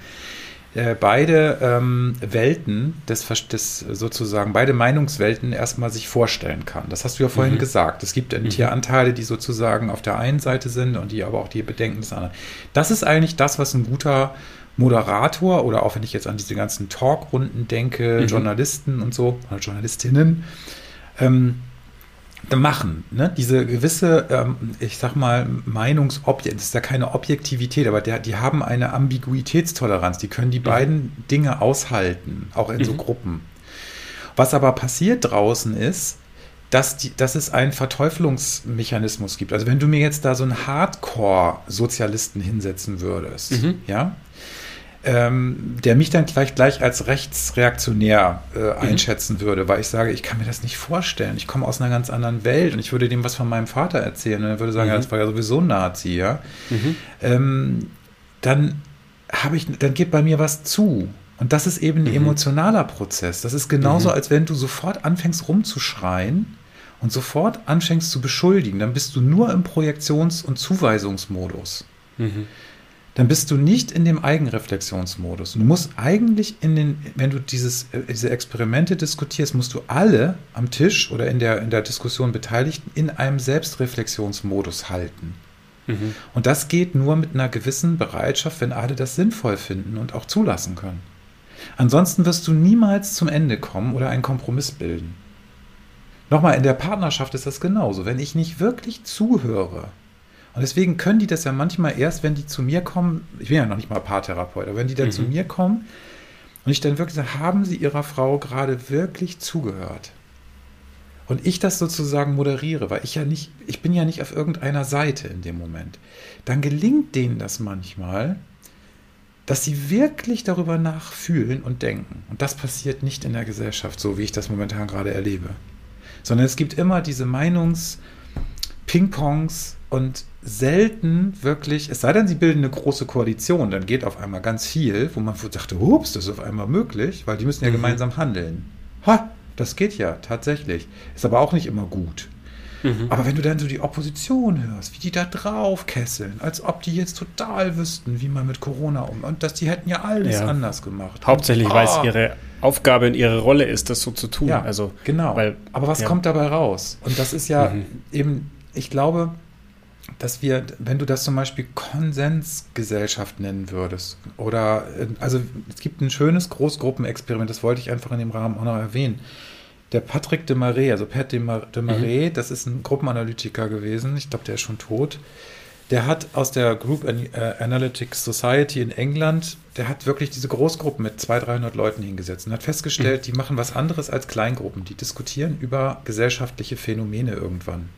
Äh, beide ähm, Welten, des, des, sozusagen, beide Meinungswelten erstmal sich vorstellen kann. Das hast du ja vorhin mhm. gesagt. Es gibt mhm. Anteile, die sozusagen auf der einen Seite sind und die aber auch die Bedenken des anderen. Das ist eigentlich das, was ein guter Moderator oder auch wenn ich jetzt an diese ganzen Talkrunden denke, mhm. Journalisten und so, oder Journalistinnen, ähm, machen. Ne? Diese gewisse, ähm, ich sag mal, Meinungsobjekt, das ist ja keine Objektivität, aber der, die haben eine Ambiguitätstoleranz, die können die mhm. beiden Dinge aushalten, auch in mhm. so Gruppen. Was aber passiert draußen ist, dass, die, dass es einen Verteufelungsmechanismus gibt. Also wenn du mir jetzt da so einen Hardcore-Sozialisten hinsetzen würdest, mhm. ja, ähm, der mich dann gleich, gleich als rechtsreaktionär äh, mhm. einschätzen würde, weil ich sage, ich kann mir das nicht vorstellen. Ich komme aus einer ganz anderen Welt und ich würde dem was von meinem Vater erzählen und er würde sagen, mhm. ja, das war ja sowieso ein Nazi, ja. Mhm. Ähm, dann habe ich, dann geht bei mir was zu. Und das ist eben ein mhm. emotionaler Prozess. Das ist genauso, mhm. als wenn du sofort anfängst rumzuschreien und sofort anfängst zu beschuldigen. Dann bist du nur im Projektions- und Zuweisungsmodus. Dann bist du nicht in dem Eigenreflexionsmodus. Du musst eigentlich in den, wenn du dieses, äh, diese Experimente diskutierst, musst du alle am Tisch oder in der, in der Diskussion Beteiligten in einem Selbstreflexionsmodus halten. Mhm. Und das geht nur mit einer gewissen Bereitschaft, wenn alle das sinnvoll finden und auch zulassen können. Ansonsten wirst du niemals zum Ende kommen oder einen Kompromiss bilden. Nochmal, in der Partnerschaft ist das genauso. Wenn ich nicht wirklich zuhöre, und deswegen können die das ja manchmal erst, wenn die zu mir kommen, ich bin ja noch nicht mal Paartherapeut, aber wenn die dann mhm. zu mir kommen und ich dann wirklich sage, haben sie ihrer Frau gerade wirklich zugehört? Und ich das sozusagen moderiere, weil ich ja nicht, ich bin ja nicht auf irgendeiner Seite in dem Moment, dann gelingt denen das manchmal, dass sie wirklich darüber nachfühlen und denken. Und das passiert nicht in der Gesellschaft, so wie ich das momentan gerade erlebe. Sondern es gibt immer diese Meinungs-Ping-Pongs und selten wirklich, es sei denn, sie bilden eine große Koalition, dann geht auf einmal ganz viel, wo man dachte, ups, das ist auf einmal möglich, weil die müssen ja mhm. gemeinsam handeln. Ha, das geht ja tatsächlich. Ist aber auch nicht immer gut. Mhm. Aber wenn du dann so die Opposition hörst, wie die da drauf kesseln, als ob die jetzt total wüssten, wie man mit Corona um und dass die hätten ja alles ja. anders gemacht. Hauptsächlich, weil es ah. ihre Aufgabe und ihre Rolle ist, das so zu tun. Ja, also, genau. Weil, Aber was ja. kommt dabei raus? Und das ist ja mhm. eben, ich glaube, dass wir, wenn du das zum Beispiel Konsensgesellschaft nennen würdest, oder, also es gibt ein schönes Großgruppenexperiment, das wollte ich einfach in dem Rahmen auch noch erwähnen. Der Patrick de Marais, also Pat de, Mar de Marais, mhm. das ist ein Gruppenanalytiker gewesen, ich glaube, der ist schon tot. Der hat aus der Group Analytics Society in England, der hat wirklich diese Großgruppen mit 200, 300 Leuten hingesetzt und hat festgestellt, mhm. die machen was anderes als Kleingruppen. Die diskutieren über gesellschaftliche Phänomene irgendwann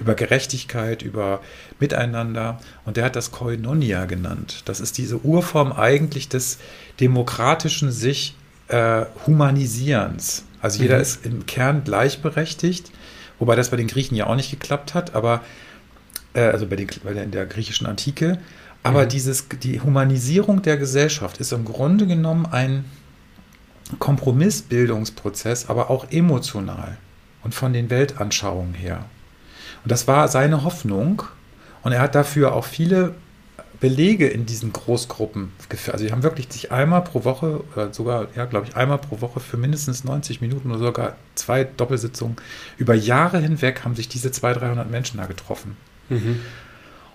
über Gerechtigkeit, über Miteinander. Und der hat das Koinonia genannt. Das ist diese Urform eigentlich des demokratischen sich äh, Humanisierens. Also jeder mhm. ist im Kern gleichberechtigt, wobei das bei den Griechen ja auch nicht geklappt hat, aber äh, also bei, den, bei der, in der griechischen Antike. Aber mhm. dieses, die Humanisierung der Gesellschaft ist im Grunde genommen ein Kompromissbildungsprozess, aber auch emotional und von den Weltanschauungen her. Und das war seine Hoffnung. Und er hat dafür auch viele Belege in diesen Großgruppen geführt. Also die haben wirklich sich einmal pro Woche, oder sogar, ja, glaube ich, einmal pro Woche für mindestens 90 Minuten oder sogar zwei Doppelsitzungen über Jahre hinweg haben sich diese 200, 300 Menschen da getroffen. Mhm.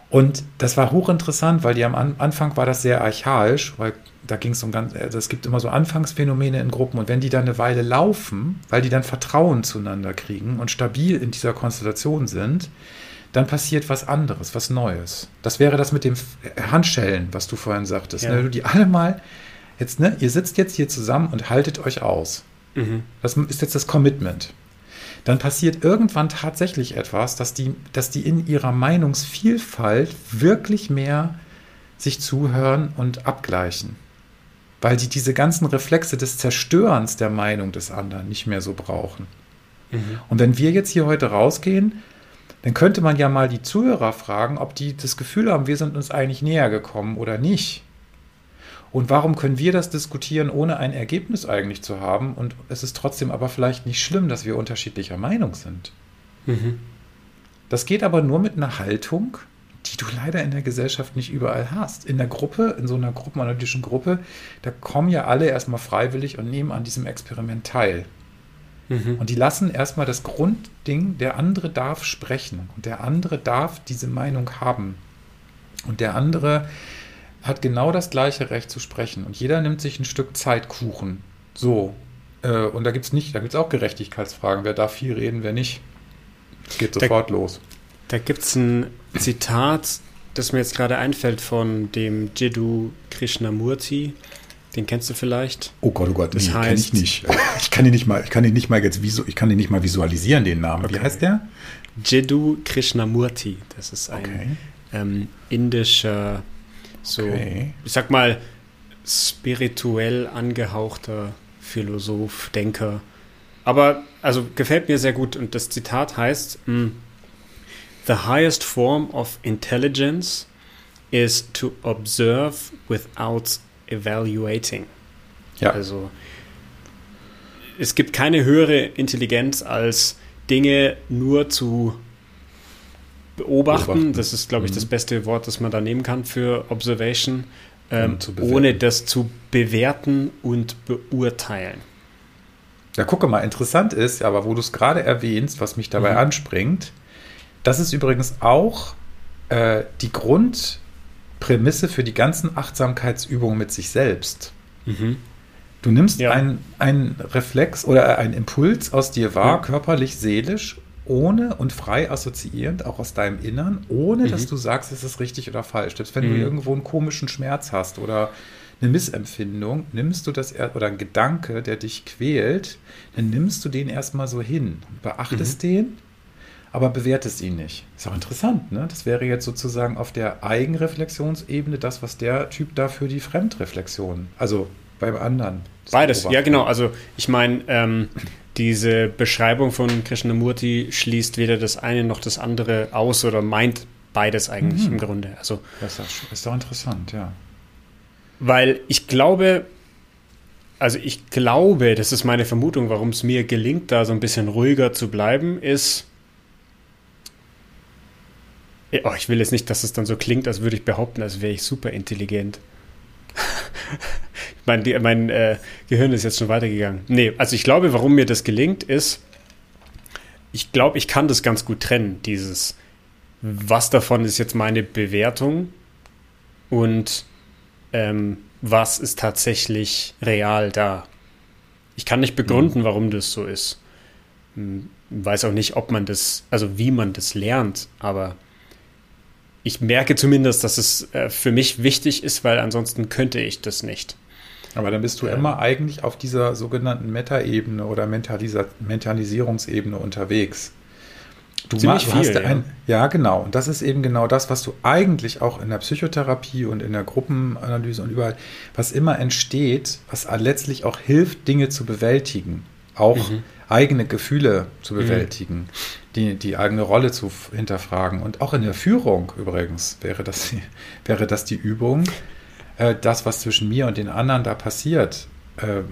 Und das war hochinteressant, weil die am Anfang war das sehr archaisch, weil da ging es um ganz, also es gibt immer so Anfangsphänomene in Gruppen und wenn die dann eine Weile laufen, weil die dann Vertrauen zueinander kriegen und stabil in dieser Konstellation sind, dann passiert was anderes, was Neues. Das wäre das mit dem Handschellen, was du vorhin sagtest. Ja. Ne? Die alle mal, jetzt, ne, ihr sitzt jetzt hier zusammen und haltet euch aus. Mhm. Das ist jetzt das Commitment. Dann passiert irgendwann tatsächlich etwas, dass die, dass die in ihrer Meinungsvielfalt wirklich mehr sich zuhören und abgleichen weil die diese ganzen Reflexe des Zerstörens der Meinung des anderen nicht mehr so brauchen. Mhm. Und wenn wir jetzt hier heute rausgehen, dann könnte man ja mal die Zuhörer fragen, ob die das Gefühl haben, wir sind uns eigentlich näher gekommen oder nicht. Und warum können wir das diskutieren, ohne ein Ergebnis eigentlich zu haben? Und es ist trotzdem aber vielleicht nicht schlimm, dass wir unterschiedlicher Meinung sind. Mhm. Das geht aber nur mit einer Haltung, die du leider in der Gesellschaft nicht überall hast. In der Gruppe, in so einer gruppenanalytischen Gruppe, da kommen ja alle erstmal freiwillig und nehmen an diesem Experiment teil. Mhm. Und die lassen erstmal das Grundding, der andere darf sprechen und der andere darf diese Meinung haben. Und der andere hat genau das gleiche Recht zu sprechen. Und jeder nimmt sich ein Stück Zeitkuchen. So. Äh, und da gibt es nicht, da gibt es auch Gerechtigkeitsfragen. Wer darf viel reden, wer nicht. Es geht sofort da, los. Da gibt es ein Zitat, das mir jetzt gerade einfällt von dem Jiddu Krishnamurti. Den kennst du vielleicht? Oh Gott, oh Gott, das nee, heißt, ich nicht. Ich kann ihn nicht mal, ich kann ihn nicht mal jetzt visu, ich kann ihn nicht mal visualisieren, den Namen. Okay. Wie heißt der? Jiddu Krishnamurti. Das ist ein okay. ähm, indischer, so, okay. ich sag mal, spirituell angehauchter Philosoph, Denker. Aber also gefällt mir sehr gut und das Zitat heißt: hm, The highest form of intelligence is to observe without evaluating. Ja. Also es gibt keine höhere Intelligenz als Dinge nur zu beobachten. beobachten. Das ist, glaube ich, mhm. das beste Wort, das man da nehmen kann für Observation, ähm, ohne das zu bewerten und beurteilen. Ja, gucke mal, interessant ist, aber wo du es gerade erwähnst, was mich dabei mhm. anspringt, das ist übrigens auch äh, die Grund, Prämisse für die ganzen Achtsamkeitsübungen mit sich selbst. Mhm. Du nimmst ja. einen, einen Reflex oder einen Impuls aus dir wahr, ja. körperlich, seelisch, ohne und frei assoziierend, auch aus deinem Innern, ohne mhm. dass du sagst, es ist richtig oder falsch. Selbst wenn mhm. du irgendwo einen komischen Schmerz hast oder eine Missempfindung, nimmst du das oder ein Gedanke, der dich quält, dann nimmst du den erstmal so hin, beachtest mhm. den aber bewertest ihn nicht. Ist auch interessant, ne? Das wäre jetzt sozusagen auf der Eigenreflexionsebene das, was der Typ da für die Fremdreflexion, also beim anderen. Beides, ja genau. Also ich meine, ähm, diese Beschreibung von Krishnamurti schließt weder das eine noch das andere aus oder meint beides eigentlich mhm. im Grunde. Also, das ist doch interessant, ja. Weil ich glaube, also ich glaube, das ist meine Vermutung, warum es mir gelingt, da so ein bisschen ruhiger zu bleiben, ist, Oh, ich will jetzt nicht, dass es dann so klingt, als würde ich behaupten, als wäre ich super intelligent. [LAUGHS] mein die, mein äh, Gehirn ist jetzt schon weitergegangen. Nee, also ich glaube, warum mir das gelingt, ist, ich glaube, ich kann das ganz gut trennen, dieses, was davon ist jetzt meine Bewertung und ähm, was ist tatsächlich real da. Ich kann nicht begründen, mhm. warum das so ist. Hm, weiß auch nicht, ob man das, also wie man das lernt, aber ich merke zumindest, dass es äh, für mich wichtig ist, weil ansonsten könnte ich das nicht. Aber dann bist du immer ähm. eigentlich auf dieser sogenannten Meta-Ebene oder Mentalisa Mentalisierungsebene unterwegs. Du Ziemlich viel, ja. Ein, ja, genau. Und das ist eben genau das, was du eigentlich auch in der Psychotherapie und in der Gruppenanalyse und überall, was immer entsteht, was letztlich auch hilft, Dinge zu bewältigen. Auch mhm. eigene Gefühle zu mhm. bewältigen. Mhm die, die eigene Rolle zu hinterfragen. Und auch in der Führung übrigens wäre das, [LAUGHS] wäre das die Übung, äh, das, was zwischen mir und den anderen da passiert. Äh,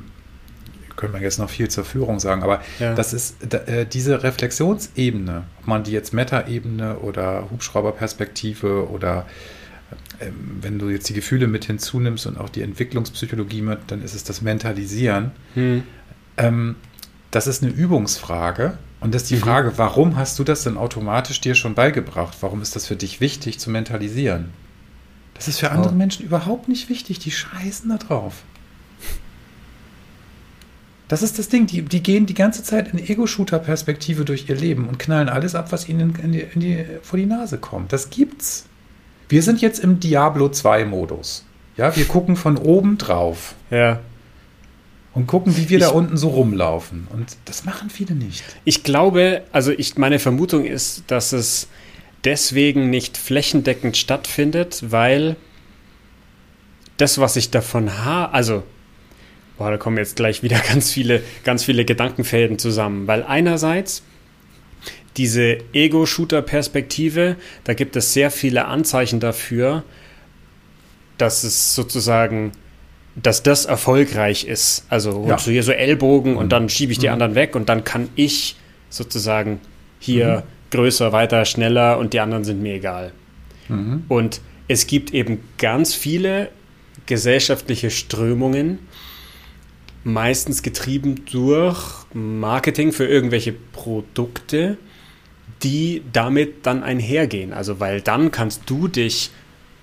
können wir jetzt noch viel zur Führung sagen, aber ja. das ist äh, diese Reflexionsebene, ob man die jetzt Meta-Ebene oder Hubschrauberperspektive oder ähm, wenn du jetzt die Gefühle mit hinzunimmst und auch die Entwicklungspsychologie mit, dann ist es das Mentalisieren. Hm. Ähm, das ist eine Übungsfrage und das ist die mhm. Frage, warum hast du das denn automatisch dir schon beigebracht? Warum ist das für dich wichtig zu mentalisieren? Das ist für andere oh. Menschen überhaupt nicht wichtig. Die scheißen da drauf. Das ist das Ding. Die, die gehen die ganze Zeit in Ego-Shooter-Perspektive durch ihr Leben und knallen alles ab, was ihnen in die, in die, vor die Nase kommt. Das gibt's. Wir sind jetzt im Diablo 2-Modus. Ja, wir gucken von oben drauf. Ja und gucken, wie wir ich, da unten so rumlaufen. Und das machen viele nicht. Ich glaube, also ich, meine Vermutung ist, dass es deswegen nicht flächendeckend stattfindet, weil das, was ich davon habe, also, boah, da kommen jetzt gleich wieder [LAUGHS] ganz viele, ganz viele Gedankenfäden zusammen, weil einerseits diese Ego-Shooter-Perspektive, da gibt es sehr viele Anzeichen dafür, dass es sozusagen dass das erfolgreich ist. Also Ja. so hier so Ellbogen und Mhm. dann schiebe ich die Mhm. anderen weg und dann kann ich sozusagen hier Mhm. größer, weiter, schneller und die anderen sind mir egal. Mhm. Und es gibt eben ganz viele gesellschaftliche Strömungen, meistens getrieben durch Marketing für irgendwelche Produkte, die damit dann einhergehen. Also weil dann kannst du dich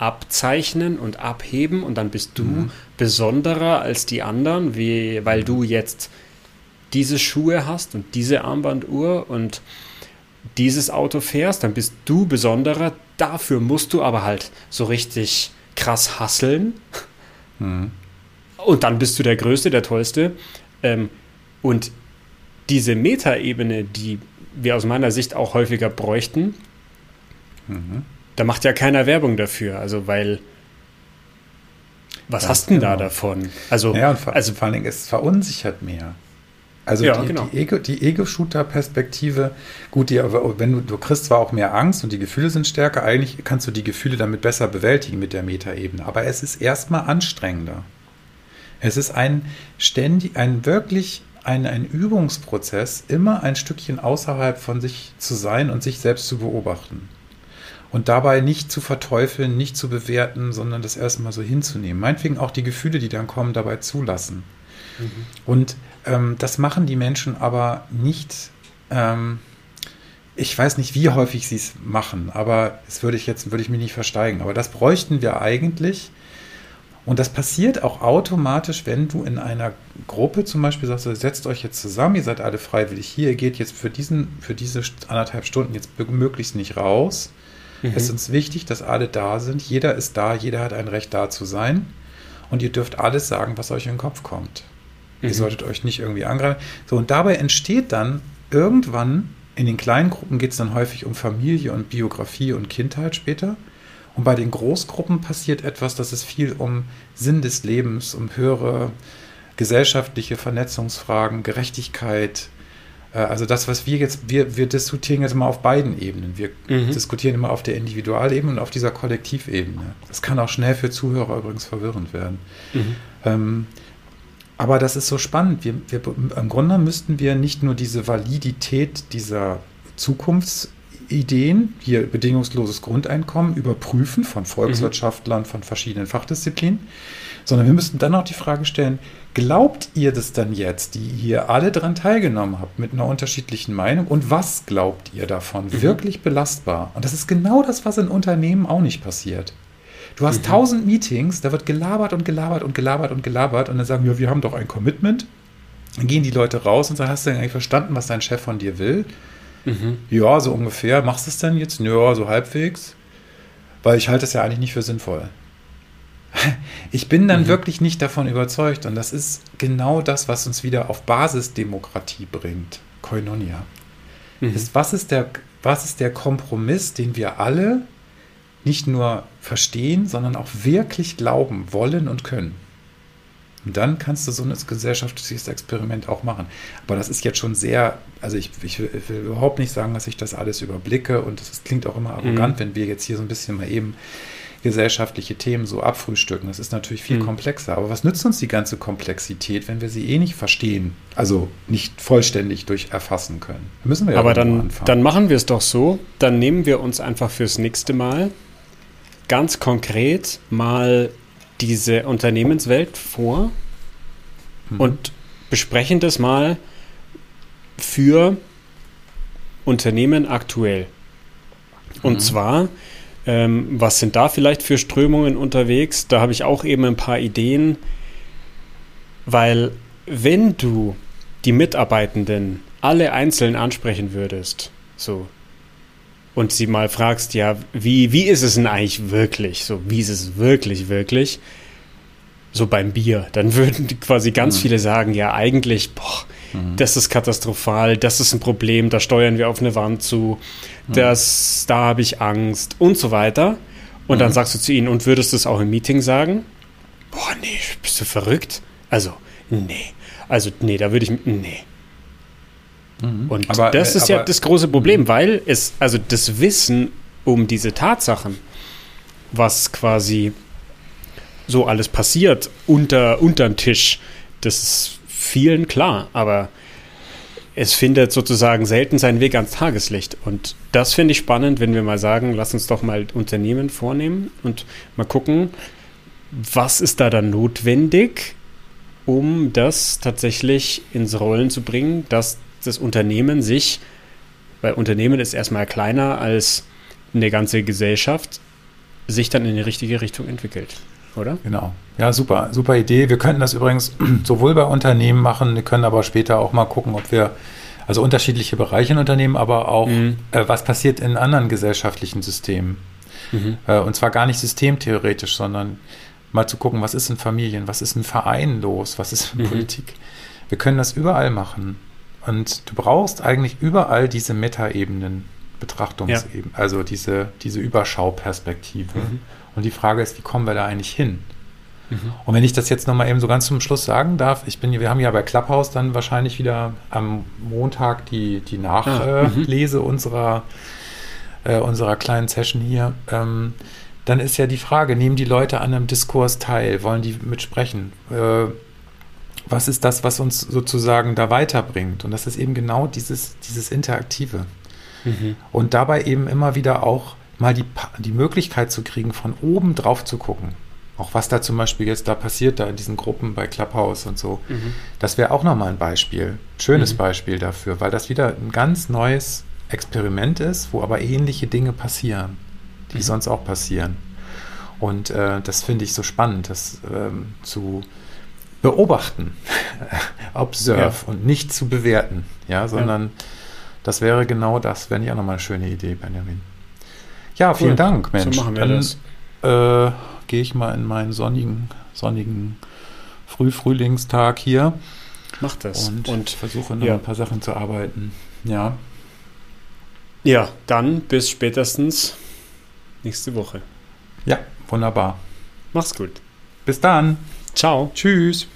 abzeichnen und abheben und dann bist du besonderer als die anderen, wie, weil du jetzt diese Schuhe hast und diese Armbanduhr und dieses Auto fährst, dann bist du besonderer. Dafür musst du aber halt so richtig krass hasseln. Mhm. Und dann bist du der Größte, der Tollste. Ähm, und diese Metaebene, die wir aus meiner Sicht auch häufiger bräuchten, Mhm. Da macht ja keiner Werbung dafür. Also, weil. Was Ja, hast denn da genau. davon? Also, Ja, und vor, also vor allen Dingen, es verunsichert mehr. Also Ja, die, genau. die Ego- Ego-Shooter-Perspektive, gut, die, wenn du, du kriegst zwar auch mehr Angst und die Gefühle sind stärker, eigentlich kannst du die Gefühle damit besser bewältigen mit der Metaebene, aber es ist erstmal anstrengender. Es ist ein ständig, ein wirklich ein, ein Übungsprozess, immer ein Stückchen außerhalb von sich zu sein und sich selbst zu beobachten. Und dabei nicht zu verteufeln, nicht zu bewerten, sondern das erstmal so hinzunehmen. Meinetwegen auch die Gefühle, die dann kommen, dabei zulassen. Und ähm, das machen die Menschen aber nicht. Ähm, ich weiß nicht, wie häufig sie es machen, aber das würde ich jetzt würde ich mich nicht versteigen. Aber das bräuchten wir eigentlich. Und das passiert auch automatisch, wenn du in einer Gruppe zum Beispiel sagst, setzt euch jetzt zusammen, ihr seid alle freiwillig hier, ihr geht jetzt für, diesen, für diese anderthalb Stunden jetzt möglichst nicht raus. Mhm. Es ist uns wichtig, dass alle da sind. Jeder ist da, jeder hat ein Recht da zu sein. Und ihr dürft alles sagen, was euch in den Kopf kommt. Ihr Mhm. solltet euch nicht irgendwie angreifen. So, und dabei entsteht dann irgendwann, in den kleinen Gruppen geht es dann häufig um Familie und Biografie und Kindheit später. Und bei den Großgruppen passiert etwas, dass es viel um Sinn des Lebens, um höhere gesellschaftliche Vernetzungsfragen, Gerechtigkeit, also das, was wir jetzt, wir, wir diskutieren jetzt immer auf beiden Ebenen. Wir Mhm. diskutieren immer auf der Individualebene und auf dieser Kollektivebene. Das kann auch schnell für Zuhörer übrigens verwirrend werden. Mhm. Ähm, aber das ist so spannend. Wir, wir, Im Grunde müssten wir nicht nur diese Validität dieser Zukunftsideen, hier bedingungsloses Grundeinkommen, überprüfen von Volkswirtschaftlern, von verschiedenen Fachdisziplinen, sondern wir müssten dann auch die Frage stellen, glaubt ihr das dann jetzt, die hier alle daran teilgenommen habt, mit einer unterschiedlichen Meinung? Und was glaubt ihr davon? Wirklich belastbar? Und das ist genau das, was in Unternehmen auch nicht passiert. Du hast tausend Meetings, da wird gelabert und gelabert und gelabert und gelabert und dann sagen wir, wir haben doch ein Commitment. Dann gehen die Leute raus und sagen, hast du denn eigentlich verstanden, was dein Chef von dir will? Mhm. Ja, so ungefähr. Machst du es denn jetzt? Ja, so halbwegs. Weil ich halte es ja eigentlich nicht für sinnvoll. [LAUGHS] Ich bin dann Mhm. wirklich nicht davon überzeugt. Und das ist genau das, was uns wieder auf Basisdemokratie bringt. Koinonia. Mhm. Ist, was, ist der, was ist der Kompromiss, den wir alle nicht nur verstehen, sondern auch wirklich glauben wollen und können? Und dann kannst du so ein gesellschaftliches Experiment auch machen. Aber das ist jetzt schon sehr, also ich, ich, will, ich will überhaupt nicht sagen, dass ich das alles überblicke und das klingt auch immer arrogant, wenn wir jetzt hier so ein bisschen mal eben gesellschaftliche Themen so abfrühstücken. Das ist natürlich viel Mhm. komplexer. Aber was nützt uns die ganze Komplexität, wenn wir sie eh nicht verstehen? Also nicht vollständig durch erfassen können. Da müssen wir ja Aber dann, anfangen. dann machen wir es doch so. Dann nehmen wir uns einfach fürs nächste Mal ganz konkret mal diese Unternehmenswelt vor Mhm. und besprechen das mal für Unternehmen aktuell. Und Mhm. zwar, ähm, was sind da vielleicht für Strömungen unterwegs? Da habe ich auch eben ein paar Ideen, weil wenn du die Mitarbeitenden alle einzeln ansprechen würdest, so, und sie mal fragst, ja, wie, wie ist es denn eigentlich wirklich? So, wie ist es wirklich, wirklich? So beim Bier, dann würden quasi ganz Mhm. viele sagen, ja, eigentlich, boah, Mhm. das ist katastrophal, das ist ein Problem, da steuern wir auf eine Wand zu, Mhm. das, da habe ich Angst und so weiter. Und dann Mhm. sagst du zu ihnen, und würdest du es auch im Meeting sagen? Boah, nee, bist du verrückt? Also, nee. Also, nee, da würde ich, nee. Mhm. Und Aber, das äh, ist ja aber- das große Problem, weil es, also das Wissen um diese Tatsachen, was quasi so alles passiert unter unterm Tisch, das ist vielen klar, aber es findet sozusagen selten seinen Weg ans Tageslicht. Und das finde ich spannend, wenn wir mal sagen, lass uns doch mal Unternehmen vornehmen und mal gucken, was ist da dann notwendig, um das tatsächlich ins Rollen zu bringen, dass das Unternehmen sich, weil Unternehmen ist erstmal kleiner als eine ganze Gesellschaft, sich dann in die richtige Richtung entwickelt, oder? Genau. Ja, super, super Idee. Wir könnten das übrigens [CLEARS THROAT] sowohl bei Unternehmen machen, wir können aber später auch mal gucken, ob wir, also unterschiedliche Bereiche in Unternehmen, aber auch, mhm. äh, was passiert in anderen gesellschaftlichen Systemen. Mhm. Äh, und zwar gar nicht systemtheoretisch, sondern mal zu gucken, was ist in Familien, was ist in Vereinen los, was ist in mhm. Politik. Wir können das überall machen. Und du brauchst eigentlich überall diese Metaebenen, Betrachtungsebenen, ja. also diese, diese Überschauperspektive. Mhm. Und die Frage ist, wie kommen wir da eigentlich hin? Mhm. Und wenn ich das jetzt nochmal eben so ganz zum Schluss sagen darf, ich bin, wir haben ja bei Clubhouse dann wahrscheinlich wieder am Montag die, die Nachlese ah, mhm. unserer, äh, unserer kleinen Session hier. Ähm, dann ist ja die Frage, nehmen die Leute an einem Diskurs teil? Wollen die mitsprechen? Äh, was ist das, was uns sozusagen da weiterbringt? Und das ist eben genau dieses, dieses Interaktive. Mhm. Und dabei eben immer wieder auch mal die, die Möglichkeit zu kriegen, von oben drauf zu gucken. Auch was da zum Beispiel jetzt da passiert, da in diesen Gruppen bei Clubhouse und so. Mhm. Das wäre auch nochmal ein Beispiel, schönes mhm. Beispiel dafür, weil das wieder ein ganz neues Experiment ist, wo aber ähnliche Dinge passieren, die mhm. sonst auch passieren. Und äh, das finde ich so spannend, das ähm, zu beobachten, [LAUGHS] observe ja. und nicht zu bewerten, ja, sondern ja. Das wäre genau das, wäre nicht auch nochmal eine schöne Idee, Benjamin. Ja, vielen cool. Dank, Mensch. So machen wir Dann, das. Äh, gehe ich mal in meinen sonnigen, sonnigen Frühfrühlingstag hier. Mach das. Und, und versuche noch ja. ein paar Sachen zu arbeiten. Ja. Ja, dann bis spätestens nächste Woche. Ja, wunderbar. Mach's gut. Bis dann. Ciao. Tschüss.